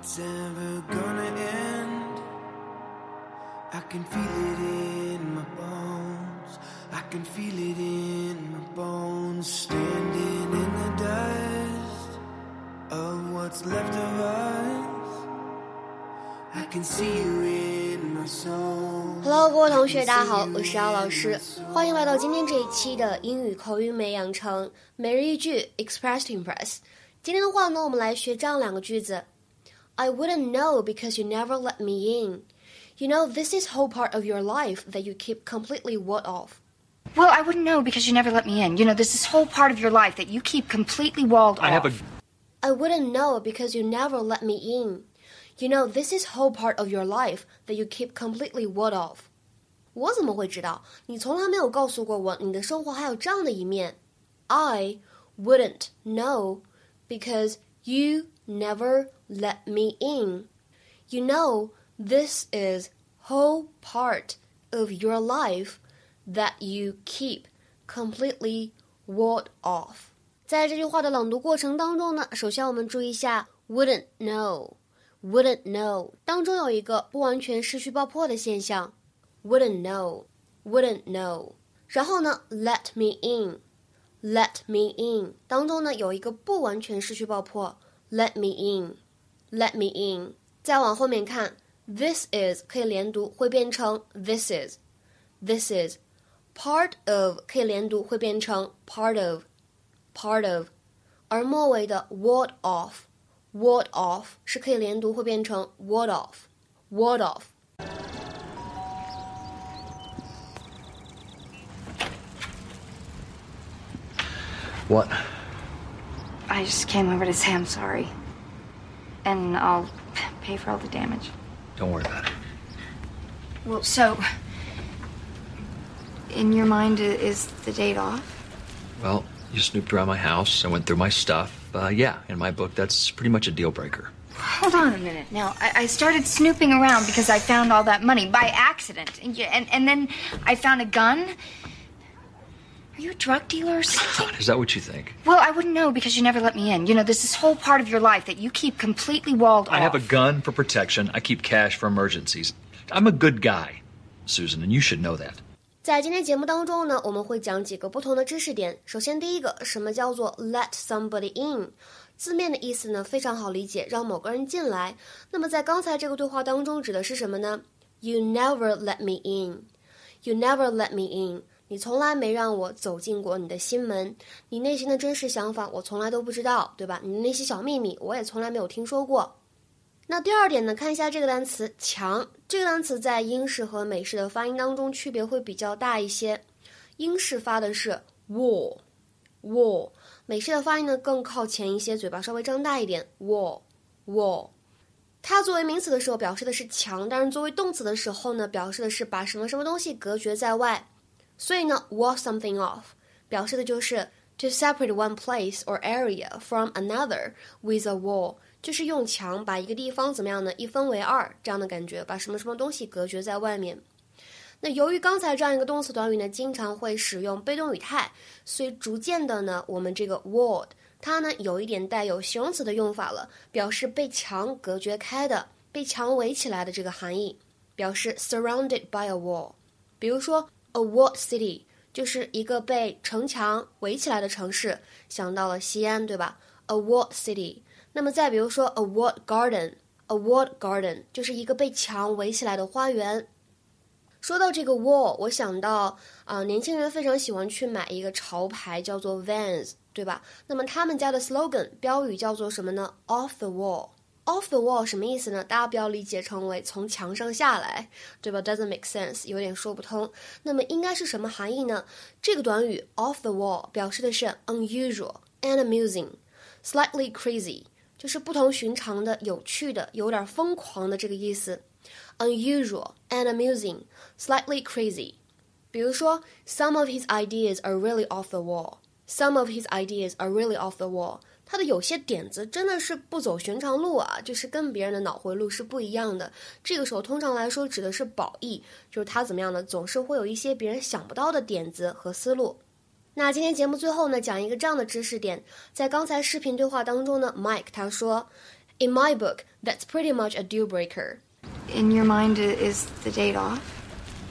it's ever gonna end. I can feel it in my bones. I can feel it in my bones. Standing in the dust of what's left of us. I can see you in my soul. Hello，各位同学，大家好，我是姚老师，欢迎来到今天这一期的英语口语美养成每日一句 Express to Impress。今天的话呢，我们来学这样两个句子。I wouldn't know because you never let me in. You know, this is whole part of your life that you keep completely walled off. Well, I wouldn't know because you never let me in. You know, this is whole part of your life that you keep completely walled I off. have a I wouldn't know because you never let me in. You know, this is whole part of your life that you keep completely walled off. 我怎么会知道？你从来没有告诉过我，你的生活还有这样的一面。I wouldn't know because you never let me in. You know, this is whole part of your life that you keep completely walled off. 在这句话的朗读过程当中呢，首先我们注意一下 wouldn't know。wouldn't know 当中有一个不完全失去爆破的现象，wouldn't know，wouldn't know。然后呢，let me in，let me in 当中呢有一个不完全失去爆破 ，let me in，let me in。再往后面看，this is 可以连读，会变成 this is，this is。part of 可以连读，会变成 part of，part of。而末尾的 ward off。ward off 是可以连读，会变成 ward off，ward off。 what? I just came over to say I'm sorry. And I'll pay for all the damage. Don't worry about it. Well, so. In your mind, is the date off? Well, you snooped around my house and went through my stuff. Uh, yeah, in my book, that's pretty much a deal breaker. Hold on a minute. Now, I, I started snooping around because I found all that money by accident. And, and, and then I found a gun. Are you a drug dealer or something? Is that what you think? Well, I wouldn't know because you never let me in. You know, this is whole part of your life that you keep completely walled off. I have a gun for protection. I keep cash for emergencies. I'm a good guy, Susan, and you should know that. 在今天节目当中呢，我们会讲几个不同的知识点。首先，第一个，什么叫做 let somebody in？字面的意思呢非常好理解，让某个人进来。那么在刚才这个对话当中指的是什么呢？You never let me in. You never let me in. 你从来没让我走进过你的心门，你内心的真实想法我从来都不知道，对吧？你的那些小秘密我也从来没有听说过。那第二点呢，看一下这个单词“强”。这个单词在英式和美式的发音当中区别会比较大一些。英式发的是 wall，wall；美式的发音呢更靠前一些，嘴巴稍微张大一点，wall，wall。它作为名词的时候表示的是墙，但是作为动词的时候呢，表示的是把什么什么东西隔绝在外。所以呢，wall something off 表示的就是 to separate one place or area from another with a wall。就是用墙把一个地方怎么样呢？一分为二这样的感觉，把什么什么东西隔绝在外面。那由于刚才这样一个动词短语呢，经常会使用被动语态，所以逐渐的呢，我们这个 wall 它呢有一点带有形容词的用法了，表示被墙隔绝开的、被墙围起来的这个含义，表示 surrounded by a wall。比如说 A wall city 就是一个被城墙围起来的城市，想到了西安，对吧？A wall city。那么再比如说，a wall garden，a wall garden 就是一个被墙围起来的花园。说到这个 wall，我想到啊、年轻人非常喜欢去买一个潮牌，叫做 Vans，对吧？那么他们家的 slogan 标语叫做什么呢？Off the wall。Off the wall 什么意思呢？大家不要理解成为从墙上下来，对吧？Doesn't make sense，有点说不通。那么应该是什么含义呢？这个短语 off the wall 表示的是 unusual and amusing，slightly crazy。就是不同寻常的、有趣的、有点疯狂的这个意思。Unusual and amusing, slightly crazy。比如说，Some of his ideas are really off the wall. Some of his ideas are really off the wall. 他的有些点子真的是不走寻常路啊，就是跟别人的脑回路是不一样的。这个时候通常来说指的是褒义，就是他怎么样呢？总是会有一些别人想不到的点子和思路。那今天节目最后呢，讲一个这样的知识点，在刚才视频对话当中呢，Mike 他说 In my book, that's pretty much a deal breaker. In your mind, is the date off?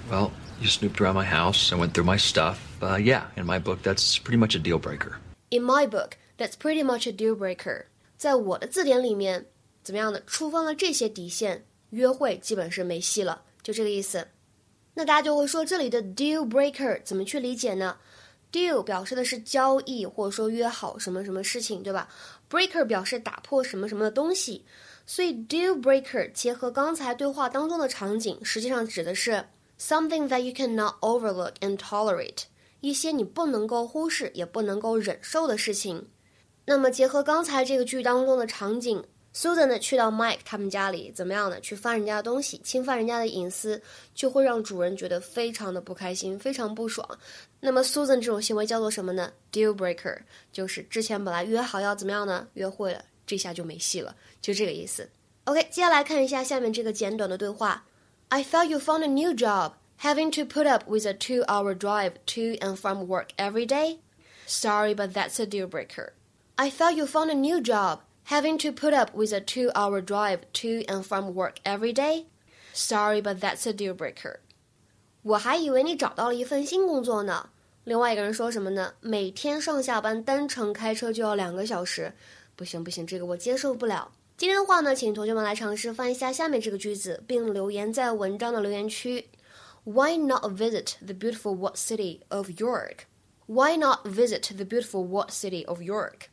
Well, you snooped around my house and went through my stuff. Uh, yeah, in my book, that's pretty much a deal breaker. In my book, that's pretty much a deal breaker. 在我的字典里面，怎么样的？触犯了这些底线，约会基本是没戏了，就这个意思。那大家就会说，这里的 deal breaker 怎么去理解呢？deal 表示的是交易，或者说约好什么什么事情，对吧？breaker 表示打破什么什么的东西，所以 deal breaker 结合刚才对话当中的场景，实际上指的是 something that you cannot overlook and tolerate，一些你不能够忽视也不能够忍受的事情。那么结合刚才这个剧当中的场景。Susan 呢去到 Mike 他们家里，怎么样呢？去翻人家的东西，侵犯人家的隐私，就会让主人觉得非常的不开心，非常不爽。那么 Susan 这种行为叫做什么呢？Deal breaker，就是之前本来约好要怎么样呢？约会了，这下就没戏了，就这个意思。OK，接下来看一下下面这个简短的对话。I thought you found a new job, having to put up with a two-hour drive to and from work every day. Sorry, but that's a deal breaker. I thought you found a new job having to put up with a two hour drive to and from work every day? Sorry, but that's a deal breaker. 我还以为你找到了一份新工作呢。另外一个人说什么呢？每天上下班单程开车就要两个小时，不行不行，这个我接受不了。今天的话呢，请同学们来尝试翻译一下下面这个句子，并留言在文章的留言区。Why not visit the beautiful what city of York? Why not visit the beautiful what city of York?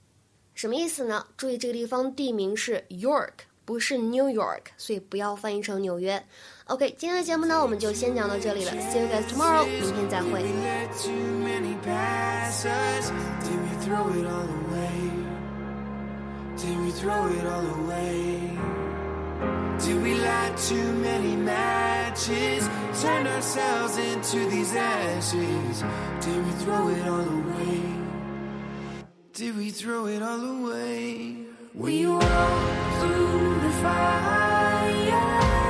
什么意思呢？注意这个地方地名是 York，不是 New York，所以不要翻译成纽约。OK，今天的节目呢，我们就先讲到这里了。See you guys tomorrow，明天再会。Did we throw it all away? Did we light too many matches? Turn ourselves into these ashes? Did we throw it all away? Did we throw it all away? We walked through the fire.